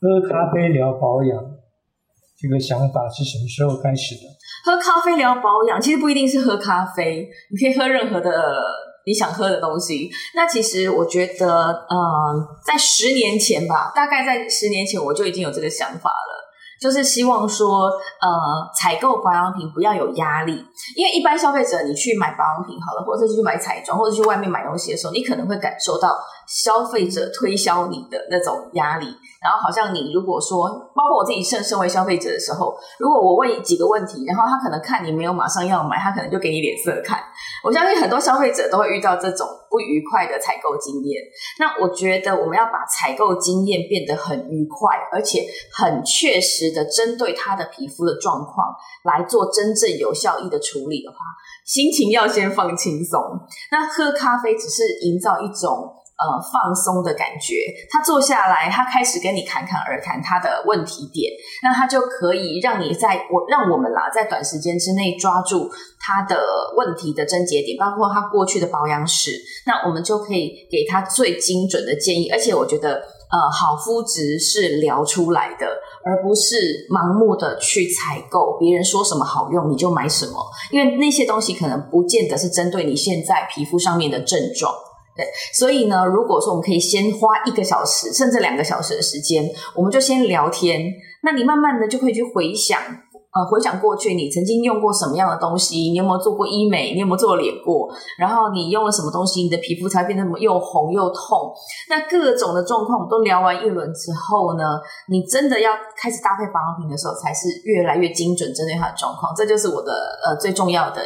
喝咖啡聊保养，这个想法是什么时候开始的？喝咖啡聊保养，其实不一定是喝咖啡，你可以喝任何的你想喝的东西。那其实我觉得，嗯，在十年前吧，大概在十年前我就已经有这个想法了。就是希望说，呃，采购保养品不要有压力，因为一般消费者你去买保养品好了，或者是去买彩妆，或者去外面买东西的时候，你可能会感受到消费者推销你的那种压力。然后好像你如果说，包括我自己身身为消费者的时候，如果我问几个问题，然后他可能看你没有马上要买，他可能就给你脸色看。我相信很多消费者都会遇到这种不愉快的采购经验。那我觉得我们要把采购经验变得很愉快，而且很确实的针对他的皮肤的状况来做真正有效益的处理的话，心情要先放轻松。那喝咖啡只是营造一种。呃，放松的感觉。他坐下来，他开始跟你侃侃而谈他的问题点，那他就可以让你在我让我们啦，在短时间之内抓住他的问题的症结点，包括他过去的保养史，那我们就可以给他最精准的建议。而且我觉得，呃，好肤质是聊出来的，而不是盲目的去采购别人说什么好用你就买什么，因为那些东西可能不见得是针对你现在皮肤上面的症状。对，所以呢，如果说我们可以先花一个小时甚至两个小时的时间，我们就先聊天。那你慢慢的就可以去回想，呃，回想过去你曾经用过什么样的东西，你有没有做过医美，你有没有做脸过，然后你用了什么东西，你的皮肤才变得么又红又痛。那各种的状况我们都聊完一轮之后呢，你真的要开始搭配保养品的时候，才是越来越精准针对它的状况。这就是我的呃最重要的。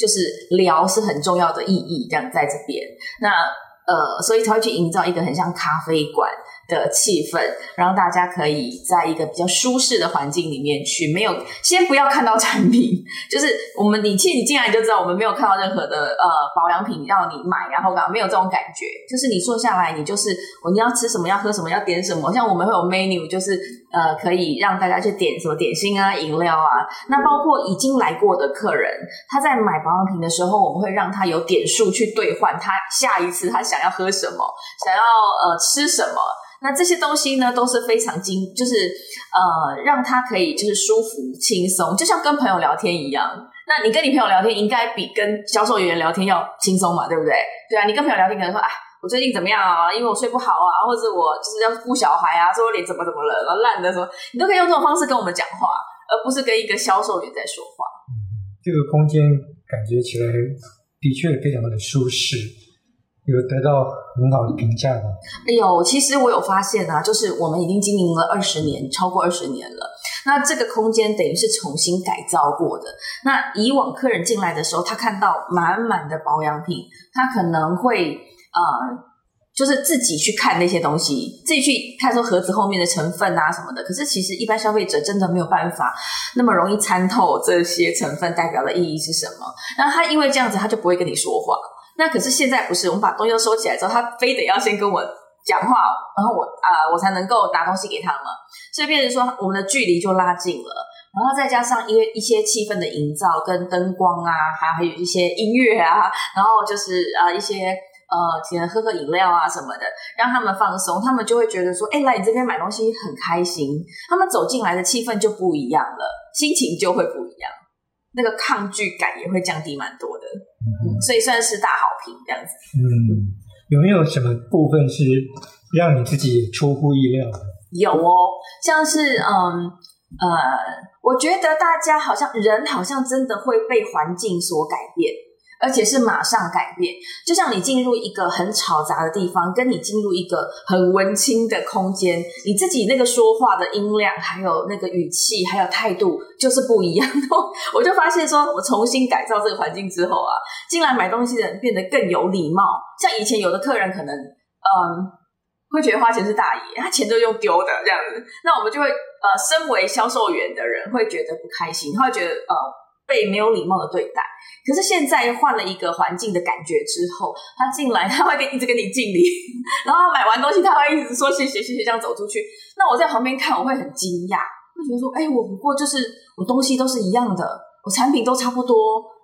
就是聊是很重要的意义，这样在这边，那呃，所以才会去营造一个很像咖啡馆。的气氛，让大家可以在一个比较舒适的环境里面去，没有先不要看到产品，就是我们你进你进来就知道，我们没有看到任何的呃保养品让你买，然后没有这种感觉，就是你坐下来，你就是你要吃什么，要喝什么，要点什么，像我们会有 menu，就是呃可以让大家去点什么点心啊、饮料啊，那包括已经来过的客人，他在买保养品的时候，我们会让他有点数去兑换他下一次他想要喝什么，想要呃吃什么。那这些东西呢，都是非常精，就是呃，让他可以就是舒服轻松，就像跟朋友聊天一样。那你跟你朋友聊天，应该比跟销售员聊天要轻松嘛，对不对？对啊，你跟朋友聊天可能说，啊，我最近怎么样啊？因为我睡不好啊，或者我就是要顾小孩啊，说我脸怎么怎么了，然后烂的说，你都可以用这种方式跟我们讲话，而不是跟一个销售员在说话。这个空间感觉起来的确非常的舒适。有得到很好的评价吗？哎呦，其实我有发现啊，就是我们已经经营了二十年，超过二十年了。那这个空间等于是重新改造过的。那以往客人进来的时候，他看到满满的保养品，他可能会呃，就是自己去看那些东西，自己去看说盒子后面的成分啊什么的。可是其实一般消费者真的没有办法那么容易参透这些成分代表的意义是什么。那他因为这样子，他就不会跟你说话。那可是现在不是，我们把东西都收起来之后，他非得要先跟我讲话，然后我啊，我才能够拿东西给他嘛。所以变成说，我们的距离就拉近了。然后再加上一一些气氛的营造，跟灯光啊，还还有一些音乐啊，然后就是呃一些呃，请人喝喝饮料啊什么的，让他们放松，他们就会觉得说，哎，来你这边买东西很开心。他们走进来的气氛就不一样了，心情就会不一样，那个抗拒感也会降低蛮多的。所以算是大好评这样子。嗯，有没有什么部分是让你自己出乎意料的？有哦，像是嗯呃，我觉得大家好像人好像真的会被环境所改变。而且是马上改变，就像你进入一个很吵杂的地方，跟你进入一个很文青的空间，你自己那个说话的音量，还有那个语气，还有态度，就是不一样。我就发现说，我重新改造这个环境之后啊，进来买东西的人变得更有礼貌。像以前有的客人可能，嗯，会觉得花钱是大爷，他钱都用丢的这样子，那我们就会，呃，身为销售员的人会觉得不开心，他会觉得，呃，被没有礼貌的对待。可是现在换了一个环境的感觉之后，他进来 他会跟一直跟你敬礼，然后买完东西他会一直说谢谢谢谢这样走出去。那我在旁边看我会很惊讶，会觉得说哎我不过就是我东西都是一样的，我产品都差不多，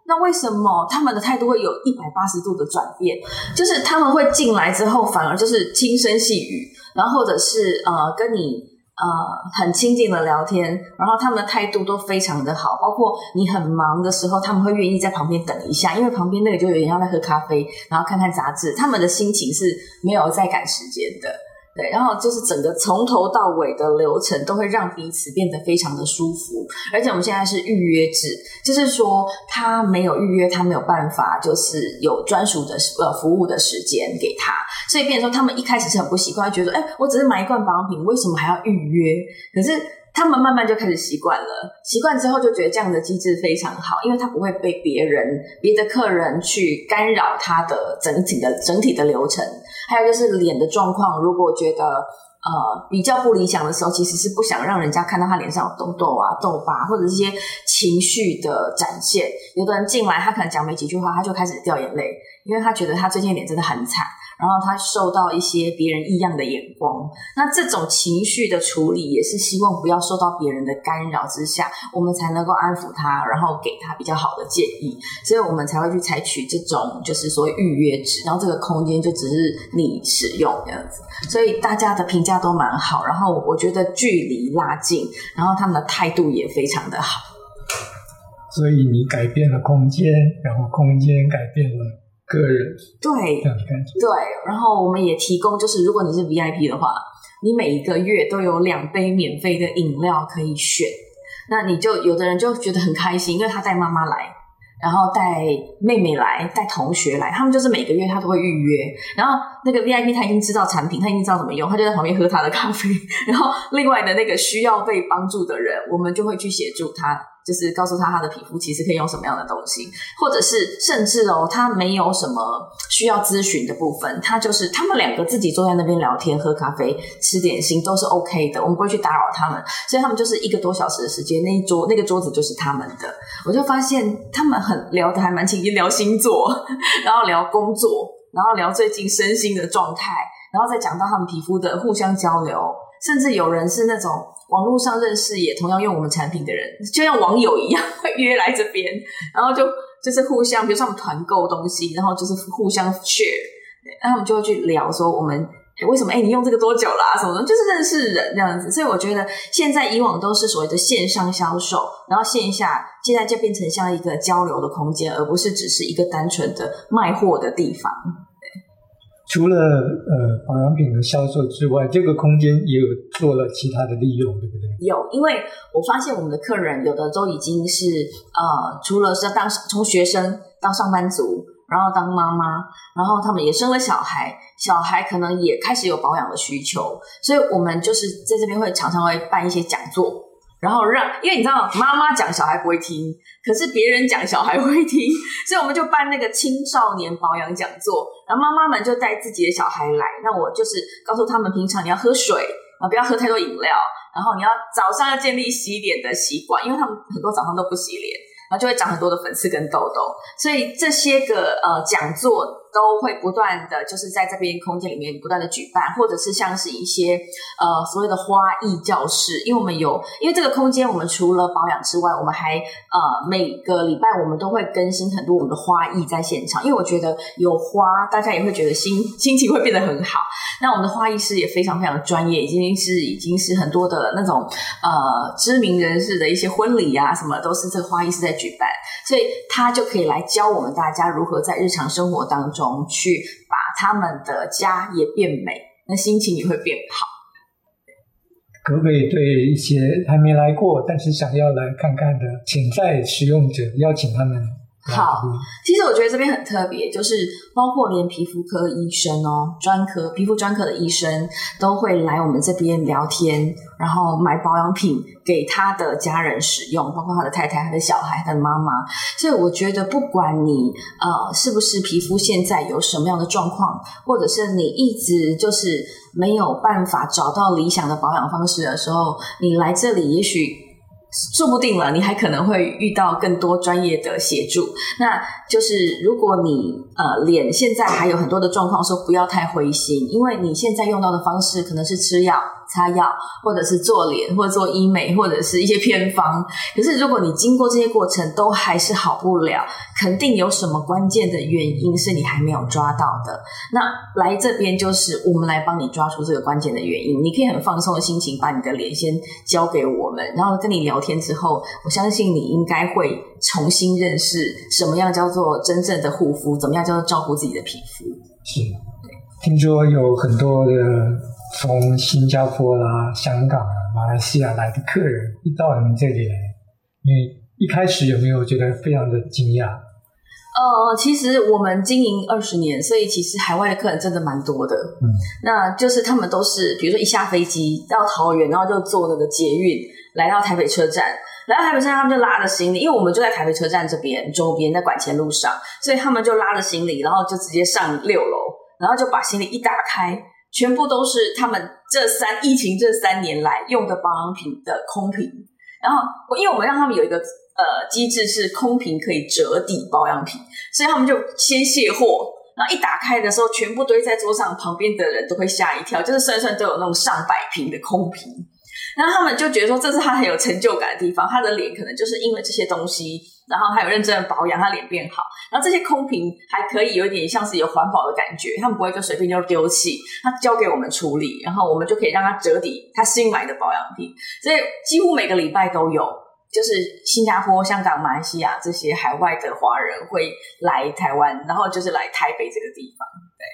那为什么他们的态度会有一百八十度的转变？就是他们会进来之后反而就是轻声细语，然后或者是呃跟你呃很亲近的聊天，然后他们的态度都非常的好，包括你很忙的时候，他们会愿意在旁边等一下，因为旁边那个就有点像在喝咖啡，然后看看杂志，他们的心情是没有在赶时间的。对，然后就是整个从头到尾的流程都会让彼此变得非常的舒服，而且我们现在是预约制，就是说他没有预约，他没有办法就是有专属的呃服务的时间给他，所以变成说他们一开始是很不习惯，觉得哎，我只是买一罐保养品，为什么还要预约？可是。他们慢慢就开始习惯了，习惯之后就觉得这样的机制非常好，因为他不会被别人、别的客人去干扰他的整体的整体的流程。还有就是脸的状况，如果觉得呃比较不理想的时候，其实是不想让人家看到他脸上有痘痘啊、痘疤或者一些情绪的展现。有的人进来，他可能讲没几句话，他就开始掉眼泪，因为他觉得他最近脸真的很惨。然后他受到一些别人异样的眼光，那这种情绪的处理也是希望不要受到别人的干扰之下，我们才能够安抚他，然后给他比较好的建议，所以我们才会去采取这种就是所谓预约制，然后这个空间就只是你使用这样子，所以大家的评价都蛮好，然后我觉得距离拉近，然后他们的态度也非常的好，所以你改变了空间，然后空间改变了。个人对这样的感觉对，然后我们也提供，就是如果你是 VIP 的话，你每一个月都有两杯免费的饮料可以选。那你就有的人就觉得很开心，因为他带妈妈来，然后带妹妹来，带同学来，他们就是每个月他都会预约。然后那个 VIP 他已经知道产品，他已经知道怎么用，他就在旁边喝他的咖啡。然后另外的那个需要被帮助的人，我们就会去协助他。就是告诉他他的皮肤其实可以用什么样的东西，或者是甚至哦，他没有什么需要咨询的部分，他就是他们两个自己坐在那边聊天、喝咖啡、吃点心都是 OK 的，我们不会去打扰他们，所以他们就是一个多小时的时间，那一桌那个桌子就是他们的。我就发现他们很聊的还蛮亲近，聊星座，然后聊工作，然后聊最近身心的状态，然后再讲到他们皮肤的互相交流，甚至有人是那种。网络上认识也同样用我们产品的人，就像网友一样会约来这边，然后就就是互相，比如说我们团购东西，然后就是互相 share，然后我们就会去聊说我们为什么哎你用这个多久啦什么的，就是认识人这样子。所以我觉得现在以往都是所谓的线上销售，然后线下现在就变成像一个交流的空间，而不是只是一个单纯的卖货的地方。除了呃保养品的销售之外，这个空间也有做了其他的利用，对不对？有，因为我发现我们的客人有的都已经是呃，除了是当从学生到上班族，然后当妈妈，然后他们也生了小孩，小孩可能也开始有保养的需求，所以我们就是在这边会常常会办一些讲座。然后让，因为你知道，妈妈讲小孩不会听，可是别人讲小孩会听，所以我们就办那个青少年保养讲座，然后妈妈们就带自己的小孩来，那我就是告诉他们，平常你要喝水啊，不要喝太多饮料，然后你要早上要建立洗脸的习惯，因为他们很多早上都不洗脸，然后就会长很多的粉刺跟痘痘，所以这些个呃讲座。都会不断的就是在这边空间里面不断的举办，或者是像是一些呃所谓的花艺教室，因为我们有，因为这个空间我们除了保养之外，我们还呃每个礼拜我们都会更新很多我们的花艺在现场，因为我觉得有花，大家也会觉得心心情会变得很好。那我们的花艺师也非常非常专业，已经是已经是很多的那种呃知名人士的一些婚礼啊什么都是这个花艺师在举办，所以他就可以来教我们大家如何在日常生活当中。去把他们的家也变美，那心情也会变好。可不可以对一些还没来过，但是想要来看看的潜在使用者，邀请他们？好，其实我觉得这边很特别，就是包括连皮肤科医生哦，专科皮肤专科的医生都会来我们这边聊天，然后买保养品给他的家人使用，包括他的太太、他的小孩、他的妈妈。所以我觉得，不管你呃是不是皮肤现在有什么样的状况，或者是你一直就是没有办法找到理想的保养方式的时候，你来这里也许。说不定了，你还可能会遇到更多专业的协助。那就是如果你呃脸现在还有很多的状况，说不要太灰心，因为你现在用到的方式可能是吃药。擦药，或者是做脸，或者做医美，或者是一些偏方。可是如果你经过这些过程都还是好不了，肯定有什么关键的原因是你还没有抓到的。那来这边就是我们来帮你抓出这个关键的原因。你可以很放松的心情把你的脸先交给我们，然后跟你聊天之后，我相信你应该会重新认识什么样叫做真正的护肤，怎么样叫做照顾自己的皮肤。是，听说有很多的从新加坡啦、香港啊、马来西亚来的客人，一到你们这里来，你一开始有没有觉得非常的惊讶？呃，其实我们经营二十年，所以其实海外的客人真的蛮多的。嗯，那就是他们都是，比如说一下飞机到桃园，然后就坐那个捷运来到台北车站。来到台北车站，他们就拉着行李，因为我们就在台北车站这边周边，在管前路上，所以他们就拉着行李，然后就直接上六楼，然后就把行李一打开，全部都是他们这三疫情这三年来用的保养品的空瓶。然后，因为我们让他们有一个呃机制是空瓶可以折抵保养品，所以他们就先卸货，然后一打开的时候，全部堆在桌上，旁边的人都会吓一跳，就是算算都有那种上百瓶的空瓶。然后他们就觉得说，这是他很有成就感的地方。他的脸可能就是因为这些东西，然后还有认真的保养，他脸变好。然后这些空瓶还可以有点像是有环保的感觉，他们不会就随便就丢弃，他交给我们处理，然后我们就可以让他折抵他新买的保养品。所以几乎每个礼拜都有，就是新加坡、香港、马来西亚这些海外的华人会来台湾，然后就是来台北这个地方。对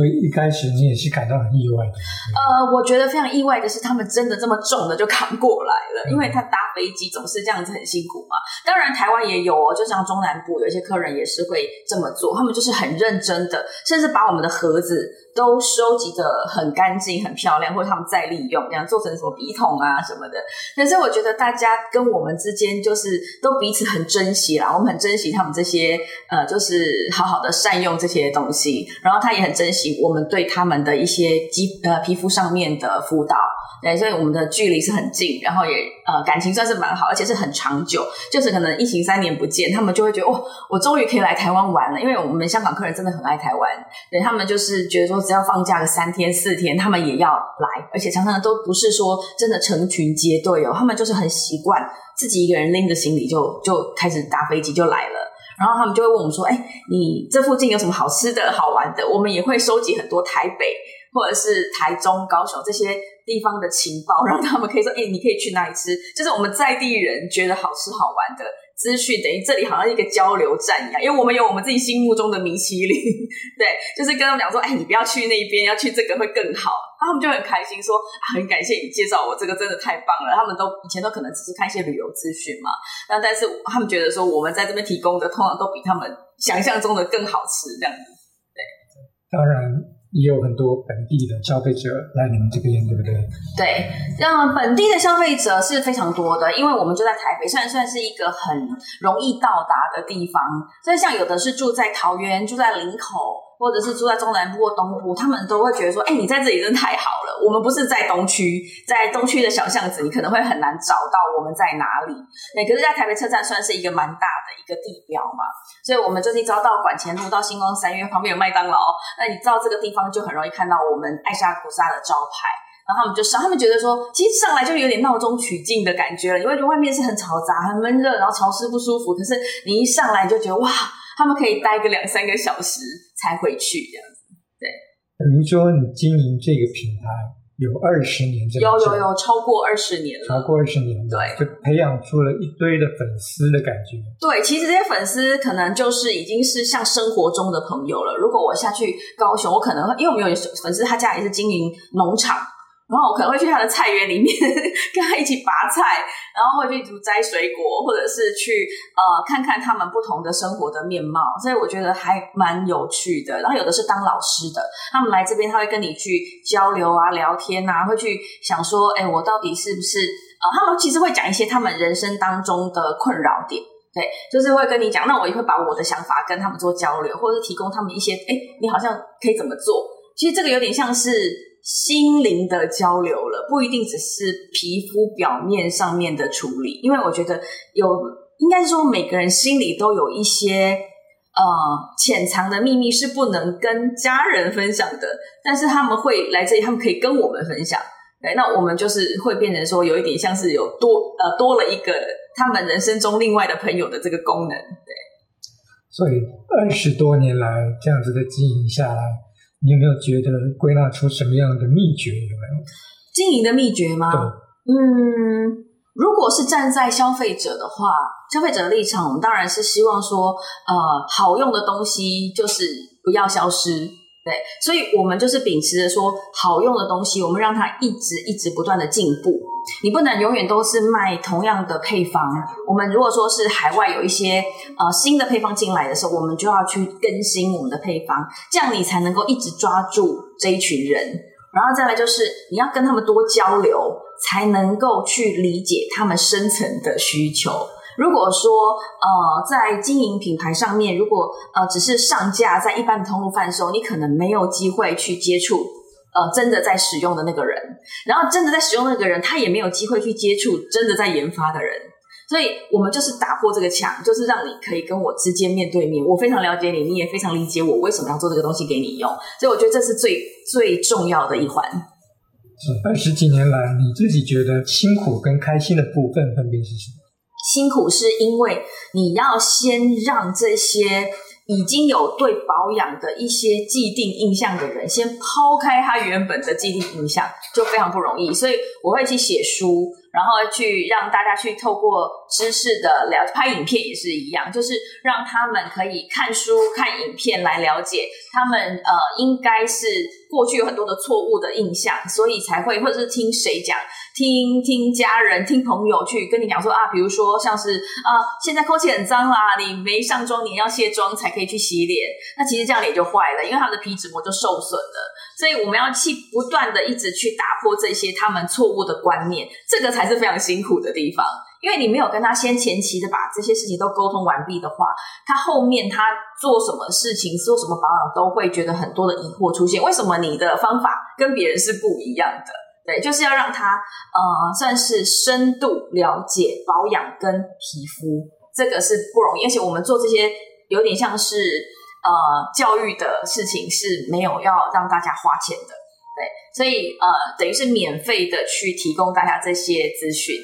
所以一开始你也是感到很意外的。呃，我觉得非常意外的是，他们真的这么重的就扛过来了，因为他搭飞机总是这样子很辛苦嘛。当然，台湾也有哦，就像中南部有一些客人也是会这么做，他们就是很认真的，甚至把我们的盒子。都收集的很干净、很漂亮，或者他们再利用，这样做成什么笔筒啊什么的。可是我觉得大家跟我们之间就是都彼此很珍惜啦，我们很珍惜他们这些呃，就是好好的善用这些东西，然后他也很珍惜我们对他们的一些肌呃皮肤上面的辅导。对，所以我们的距离是很近，然后也呃感情算是蛮好，而且是很长久。就是可能疫情三年不见，他们就会觉得哦，我终于可以来台湾玩了。因为我们香港客人真的很爱台湾，对他们就是觉得说，只要放假个三天四天，他们也要来，而且常常都不是说真的成群结队哦，他们就是很习惯自己一个人拎着行李就就开始搭飞机就来了。然后他们就会问我们说，哎，你这附近有什么好吃的好玩的？我们也会收集很多台北或者是台中、高雄这些。地方的情报，让他们可以说：“哎，你可以去哪里吃？”就是我们在地人觉得好吃好玩的资讯，等于这里好像一个交流站一样。因为我们有我们自己心目中的米其林，对，就是跟他们讲说：“哎，你不要去那边，要去这个会更好。”他们就很开心说：“很感谢你介绍我这个，真的太棒了。”他们都以前都可能只是看一些旅游资讯嘛，那但是他们觉得说我们在这边提供的，通常都比他们想象中的更好吃，这样子。对，当然。也有很多本地的消费者来你们这边，对不对？对，那本地的消费者是非常多的，因为我们就在台北，算算是一个很容易到达的地方。所以像有的是住在桃园，住在林口。或者是住在中南部或东部，他们都会觉得说：“哎，你在这里真的太好了。”我们不是在东区，在东区的小巷子，你可能会很难找到我们在哪里。那可是，在台北车站算是一个蛮大的一个地标嘛，所以我们最近招到管前路到星光三月旁边有麦当劳，那你到这个地方就很容易看到我们爱莎古莎的招牌。然后他们就上，他们觉得说，其实上来就有点闹中取静的感觉了，因为外面是很嘈杂、很闷热，然后潮湿不舒服。可是你一上来就觉得哇！他们可以待个两三个小时才回去，这样子。对，等于说你经营这个品牌有二十年，有有有超过二十年了，超过二十年，对，就培养出了一堆的粉丝的感觉。对，其实这些粉丝可能就是已经是像生活中的朋友了。如果我下去高雄，我可能会因为我们有粉丝，他家里是经营农场。然后我可能会去他的菜园里面 跟他一起拔菜，然后会去摘水果，或者是去呃看看他们不同的生活的面貌，所以我觉得还蛮有趣的。然后有的是当老师的，他们来这边他会跟你去交流啊、聊天啊，会去想说，哎，我到底是不是呃，他们其实会讲一些他们人生当中的困扰点，对，就是会跟你讲。那我也会把我的想法跟他们做交流，或者是提供他们一些，哎，你好像可以怎么做？其实这个有点像是。心灵的交流了，不一定只是皮肤表面上面的处理，因为我觉得有，应该是说每个人心里都有一些呃潜藏的秘密是不能跟家人分享的，但是他们会来这里，他们可以跟我们分享。对，那我们就是会变成说有一点像是有多呃多了一个他们人生中另外的朋友的这个功能。对，所以二十多年来这样子的经营下来，你有没有觉得归纳出什么样的秘诀？有没有经营的秘诀吗？嗯，如果是站在消费者的话，消费者的立场，我们当然是希望说，呃，好用的东西就是不要消失。对，所以我们就是秉持着说，好用的东西，我们让它一直一直不断的进步。你不能永远都是卖同样的配方。我们如果说是海外有一些呃新的配方进来的时候，我们就要去更新我们的配方，这样你才能够一直抓住这一群人。然后再来就是你要跟他们多交流，才能够去理解他们深层的需求。如果说呃，在经营品牌上面，如果呃只是上架在一般的通路贩售，你可能没有机会去接触呃真的在使用的那个人，然后真的在使用那个人，他也没有机会去接触真的在研发的人，所以我们就是打破这个墙，就是让你可以跟我直接面对面，我非常了解你，你也非常理解我为什么要做这个东西给你用，所以我觉得这是最最重要的一环。二十几年来，你自己觉得辛苦跟开心的部分分别是什么？辛苦是因为你要先让这些已经有对保养的一些既定印象的人，先抛开他原本的既定印象，就非常不容易。所以我会去写书，然后去让大家去透过知识的了拍影片也是一样，就是让他们可以看书、看影片来了解他们呃，应该是过去有很多的错误的印象，所以才会或者是听谁讲。听听家人、听朋友去跟你讲说啊，比如说像是啊，现在空气很脏啦，你没上妆，你要卸妆才可以去洗脸。那其实这样脸就坏了，因为它的皮脂膜就受损了。所以我们要去不断的一直去打破这些他们错误的观念，这个才是非常辛苦的地方。因为你没有跟他先前期的把这些事情都沟通完毕的话，他后面他做什么事情、做什么保养都会觉得很多的疑惑出现。为什么你的方法跟别人是不一样的？对，就是要让他呃，算是深度了解保养跟皮肤，这个是不容易。而且我们做这些有点像是呃教育的事情，是没有要让大家花钱的。对，所以呃，等于是免费的去提供大家这些资讯。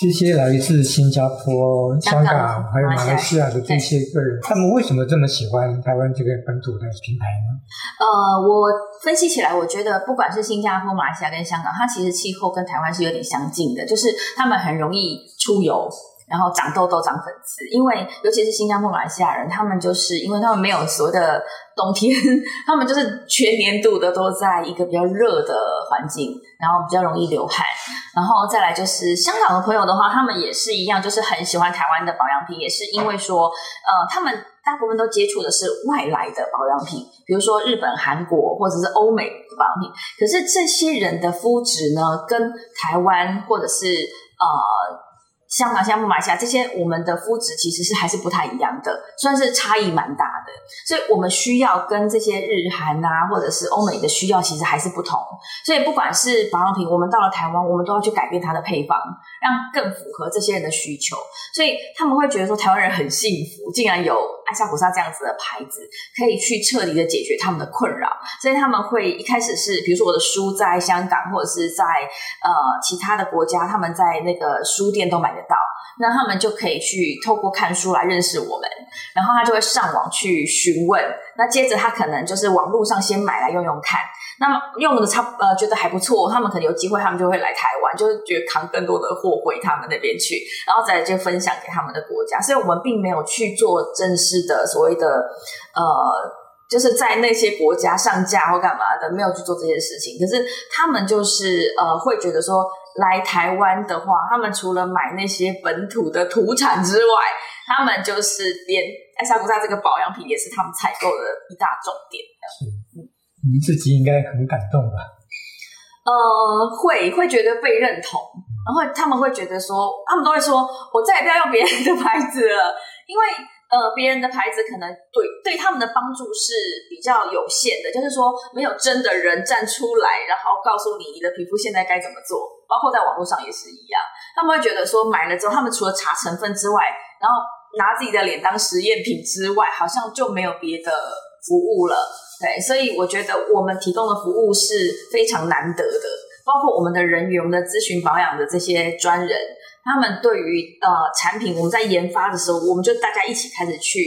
这些来自新加坡、香港还有马来西亚的这些个人，他们为什么这么喜欢台湾这个本土的品牌呢？呃，我分析起来，我觉得不管是新加坡、马来西亚跟香港，它其实气候跟台湾是有点相近的，就是他们很容易出游。然后长痘痘、长粉刺，因为尤其是新加坡、马来西亚人，他们就是因为他们没有所谓的冬天，他们就是全年度的都在一个比较热的环境，然后比较容易流汗。然后再来就是香港的朋友的话，他们也是一样，就是很喜欢台湾的保养品，也是因为说，呃，他们大部分都接触的是外来的保养品，比如说日本、韩国或者是欧美的保养品。可是这些人的肤质呢，跟台湾或者是呃。香港、像马来西亚这些，我们的肤质其实是还是不太一样的，算是差异蛮大的。所以我们需要跟这些日韩啊，或者是欧美的需要，其实还是不同。所以不管是保养品，我们到了台湾，我们都要去改变它的配方，让更符合这些人的需求。所以他们会觉得说，台湾人很幸福，竟然有爱莎古莎这样子的牌子，可以去彻底的解决他们的困扰。所以他们会一开始是，比如说我的书在香港或者是在呃其他的国家，他们在那个书店都买得。到，那他们就可以去透过看书来认识我们，然后他就会上网去询问，那接着他可能就是网络上先买来用用看，那么用的差呃觉得还不错，他们可能有机会，他们就会来台湾，就是觉得扛更多的货回他们那边去，然后再就分享给他们的国家，所以我们并没有去做正式的所谓的呃，就是在那些国家上架或干嘛的，没有去做这件事情，可是他们就是呃会觉得说。来台湾的话，他们除了买那些本土的土产之外，他们就是连爱莎古萨这个保养品也是他们采购的一大重点。是，你自己应该很感动吧？呃，会会觉得被认同，然后他们会觉得说，他们都会说，我再也不要用别人的牌子了，因为。呃，别人的牌子可能对对他们的帮助是比较有限的，就是说没有真的人站出来，然后告诉你你的皮肤现在该怎么做，包括在网络上也是一样。他们会觉得说买了之后，他们除了查成分之外，然后拿自己的脸当实验品之外，好像就没有别的服务了。对，所以我觉得我们提供的服务是非常难得的，包括我们的人员、我们的咨询保养的这些专人，他们对于呃产品，我们在研发的时候，我们就大家一起开始去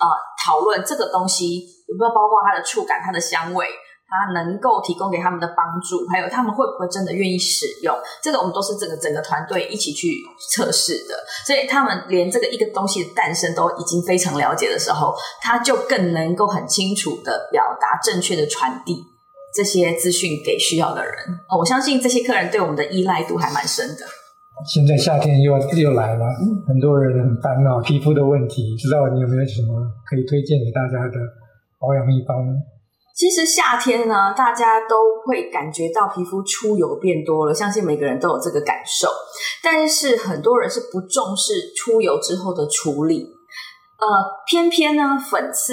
呃讨论这个东西有没有包括它的触感、它的香味。它能够提供给他们的帮助，还有他们会不会真的愿意使用，这个我们都是整个整个团队一起去测试的。所以他们连这个一个东西的诞生都已经非常了解的时候，他就更能够很清楚的表达、正确的传递这些资讯给需要的人。我相信这些客人对我们的依赖度还蛮深的。现在夏天又又来了，很多人很烦恼皮肤的问题，知道你有没有什么可以推荐给大家的保养秘方呢？其实夏天呢，大家都会感觉到皮肤出油变多了，相信每个人都有这个感受。但是很多人是不重视出油之后的处理，呃，偏偏呢，粉刺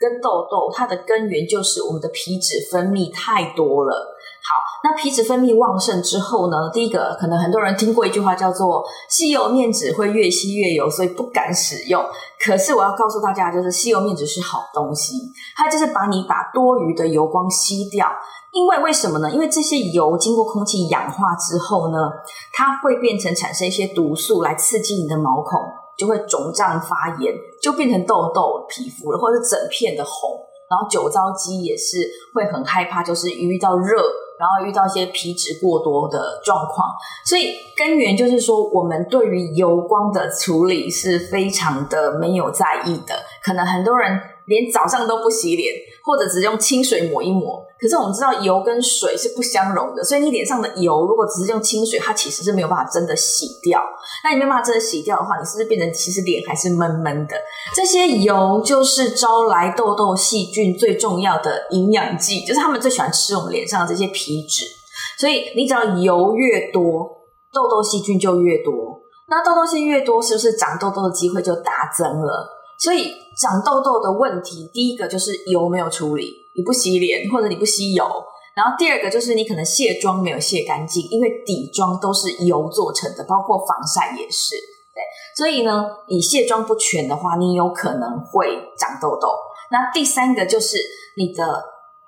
跟痘痘它的根源就是我们的皮脂分泌太多了。好，那皮脂分泌旺盛之后呢？第一个，可能很多人听过一句话叫做“吸油面纸会越吸越油”，所以不敢使用。可是我要告诉大家，就是吸油面纸是好东西，它就是把你把多余的油光吸掉。因为为什么呢？因为这些油经过空气氧化之后呢，它会变成产生一些毒素来刺激你的毛孔，就会肿胀发炎，就变成痘痘皮肤了，或者整片的红。然后酒糟肌也是会很害怕，就是遇到热。然后遇到一些皮脂过多的状况，所以根源就是说，我们对于油光的处理是非常的没有在意的，可能很多人。连早上都不洗脸，或者只用清水抹一抹。可是我们知道油跟水是不相容的，所以你脸上的油如果只是用清水，它其实是没有办法真的洗掉。那你没办法真的洗掉的话，你是不是变成其实脸还是闷闷的？这些油就是招来痘痘细菌最重要的营养剂，就是他们最喜欢吃我们脸上的这些皮脂。所以你只要油越多，痘痘细菌就越多。那痘痘细菌越多，是不是长痘痘的机会就大增了？所以长痘痘的问题，第一个就是油没有处理，你不洗脸或者你不吸油，然后第二个就是你可能卸妆没有卸干净，因为底妆都是油做成的，包括防晒也是，对。所以呢，你卸妆不全的话，你有可能会长痘痘。那第三个就是你的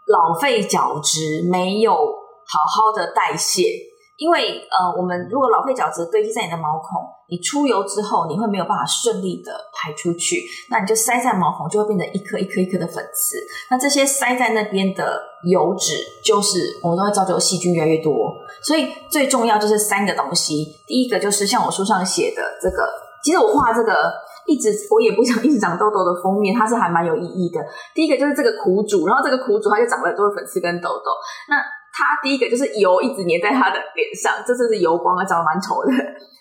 老废角质没有好好的代谢。因为呃，我们如果老废角质堆积在你的毛孔，你出油之后，你会没有办法顺利的排出去，那你就塞在毛孔，就会变成一颗一颗一颗的粉刺。那这些塞在那边的油脂，就是我们都会造就细菌越来越多。所以最重要就是三个东西，第一个就是像我书上写的这个，其实我画这个一直我也不想 一直长痘痘的封面，它是还蛮有意义的。第一个就是这个苦主，然后这个苦主它就长了很多粉刺跟痘痘。那它第一个就是油一直粘在他的脸上，这就是油光啊，长得蛮丑的。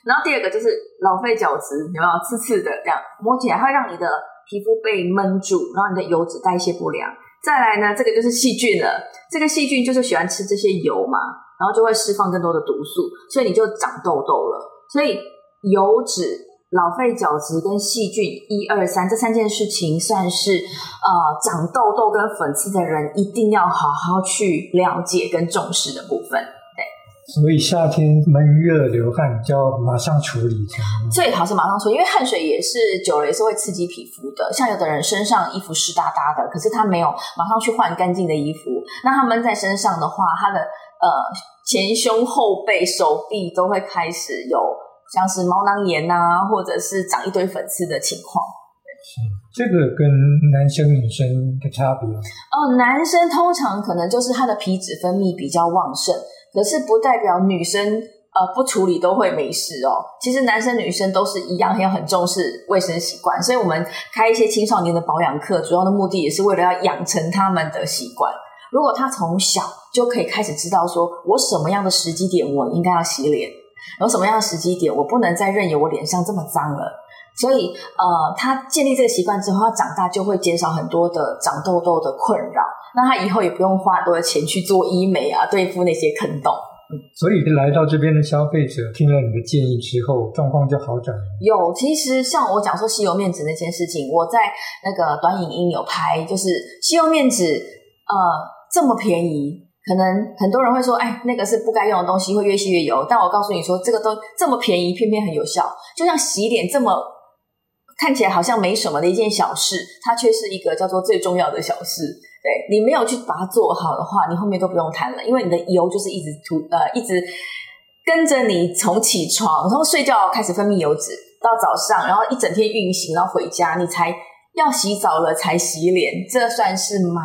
然后第二个就是老废角质，有没有刺刺的这样摸起来会让你的皮肤被闷住，然后你的油脂代谢不良。再来呢，这个就是细菌了，这个细菌就是喜欢吃这些油嘛，然后就会释放更多的毒素，所以你就长痘痘了。所以油脂。老废角质跟细菌一二三这三件事情，算是呃长痘痘跟粉刺的人一定要好好去了解跟重视的部分。对，所以夏天闷热流汗就要马上处理，最好是马上处理，因为汗水也是久了也是会刺激皮肤的。像有的人身上衣服湿哒哒的，可是他没有马上去换干净的衣服，那他闷在身上的话，他的呃前胸后背手臂都会开始有。像是毛囊炎啊，或者是长一堆粉刺的情况。是这个跟男生女生的差别哦，男生通常可能就是他的皮脂分泌比较旺盛，可是不代表女生呃不处理都会没事哦。其实男生女生都是一样，要很重视卫生习惯，所以我们开一些青少年的保养课，主要的目的也是为了要养成他们的习惯。如果他从小就可以开始知道说，我什么样的时机点我应该要洗脸。有什么样的时机点，我不能再任由我脸上这么脏了。所以，呃，他建立这个习惯之后，他长大就会减少很多的长痘痘的困扰。那他以后也不用花很多的钱去做医美啊，对付那些坑洞。嗯，所以来到这边的消费者听了你的建议之后，状况就好转了。有，其实像我讲说吸油面纸那件事情，我在那个短影音有拍，就是吸油面纸，呃，这么便宜。可能很多人会说，哎，那个是不该用的东西，会越吸越油。但我告诉你说，这个都这么便宜，偏偏很有效。就像洗脸这么看起来好像没什么的一件小事，它却是一个叫做最重要的小事。对你没有去把它做好的话，你后面都不用谈了，因为你的油就是一直涂呃一直跟着你从起床，从睡觉开始分泌油脂，到早上，然后一整天运行，然后回家你才要洗澡了才洗脸，这算是蛮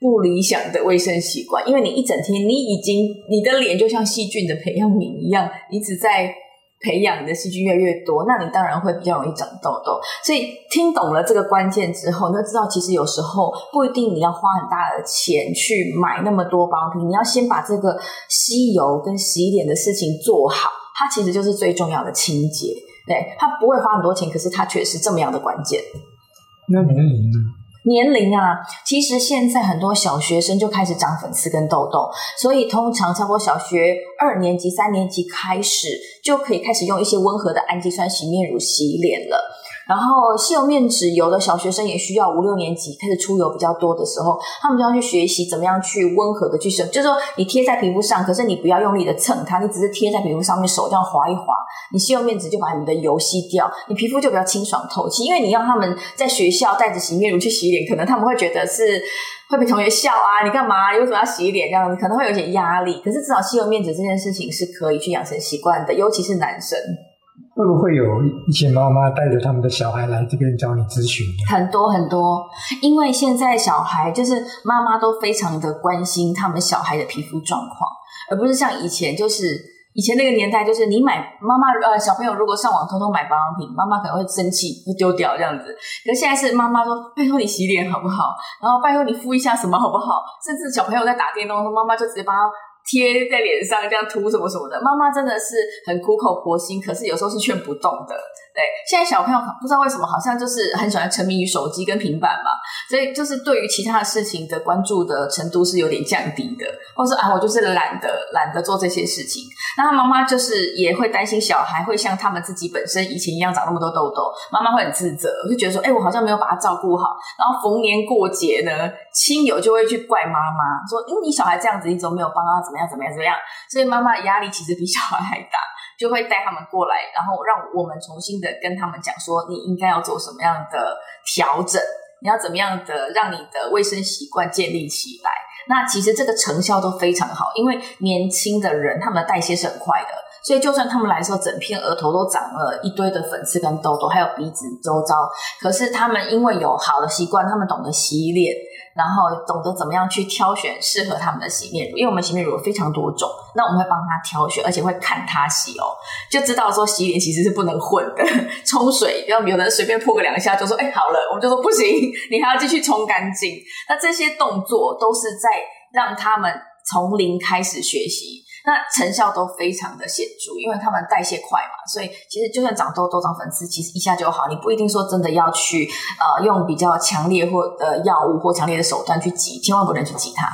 不理想的卫生习惯，因为你一整天你已经你的脸就像细菌的培养皿一样，一直在。培养你的细菌越来越多，那你当然会比较容易长痘痘。所以听懂了这个关键之后，你就知道其实有时候不一定你要花很大的钱去买那么多保养品，你要先把这个吸油跟洗脸的事情做好，它其实就是最重要的清洁。对，它不会花很多钱，可是它却是这么样的关键。那年龄呢？年龄啊，其实现在很多小学生就开始长粉刺跟痘痘，所以通常差不多小学二年级、三年级开始就可以开始用一些温和的氨基酸洗面乳洗脸了。然后吸油面纸，有的小学生也需要五六年级开始出油比较多的时候，他们就要去学习怎么样去温和的去生，就是说你贴在皮肤上，可是你不要用力的蹭它，你只是贴在皮肤上面，手这样划一划，你吸油面纸就把你的油吸掉，你皮肤就比较清爽透气。因为你让他们在学校带着洗面乳去洗脸，可能他们会觉得是会被同学笑啊，你干嘛？你为什么要洗脸这样子？可能会有点压力。可是至少吸油面纸这件事情是可以去养成习惯的，尤其是男生。会不会有一些妈妈带着他们的小孩来这边找你咨询？很多很多，因为现在小孩就是妈妈都非常的关心他们小孩的皮肤状况，而不是像以前，就是以前那个年代，就是你买妈妈呃小朋友如果上网偷偷买保养品，妈妈可能会生气，会丢掉这样子。可现在是妈妈说拜托你洗脸好不好？然后拜托你敷一下什么好不好？甚至小朋友在打电动的时候，妈妈就直接帮他。贴在脸上这样涂什么什么的，妈妈真的是很苦口婆心，可是有时候是劝不动的。对，现在小朋友不知道为什么，好像就是很喜欢沉迷于手机跟平板嘛，所以就是对于其他的事情的关注的程度是有点降低的，或是啊，我就是懒得懒得做这些事情。那妈妈就是也会担心小孩会像他们自己本身以前一样长那么多痘痘，妈妈会很自责，就觉得说，哎，我好像没有把他照顾好。然后逢年过节呢，亲友就会去怪妈妈，说，因为你小孩这样子，你怎么没有帮他怎么样怎么样怎么样？所以妈妈压力其实比小孩还大。就会带他们过来，然后让我们重新的跟他们讲说，你应该要做什么样的调整，你要怎么样的让你的卫生习惯建立起来。那其实这个成效都非常好，因为年轻的人他们代谢是很快的，所以就算他们来的时候整片额头都长了一堆的粉刺跟痘痘，还有鼻子周遭，可是他们因为有好的习惯，他们懂得洗脸。然后懂得怎么样去挑选适合他们的洗面乳，因为我们洗面乳有非常多种，那我们会帮他挑选，而且会看他洗哦，就知道说洗脸其实是不能混的，冲水，不要有人随便泼个两下就说哎好了，我们就说不行，你还要继续冲干净。那这些动作都是在让他们从零开始学习。那成效都非常的显著，因为他们代谢快嘛，所以其实就算长痘痘、长粉刺，其实一下就好。你不一定说真的要去呃用比较强烈或呃药物或强烈的手段去挤，千万不能去挤它。